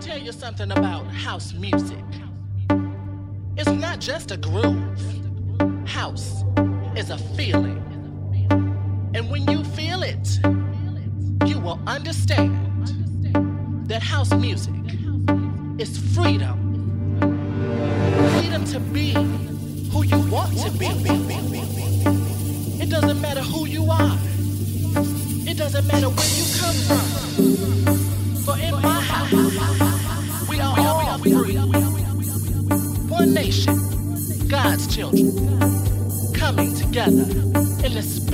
tell you something about house music. It's not just a groove. House is a feeling. And when you feel it, you will understand that house music is freedom. Freedom to be who you want to be. It doesn't matter who you are. It doesn't matter where you come from. Children, coming together in the spirit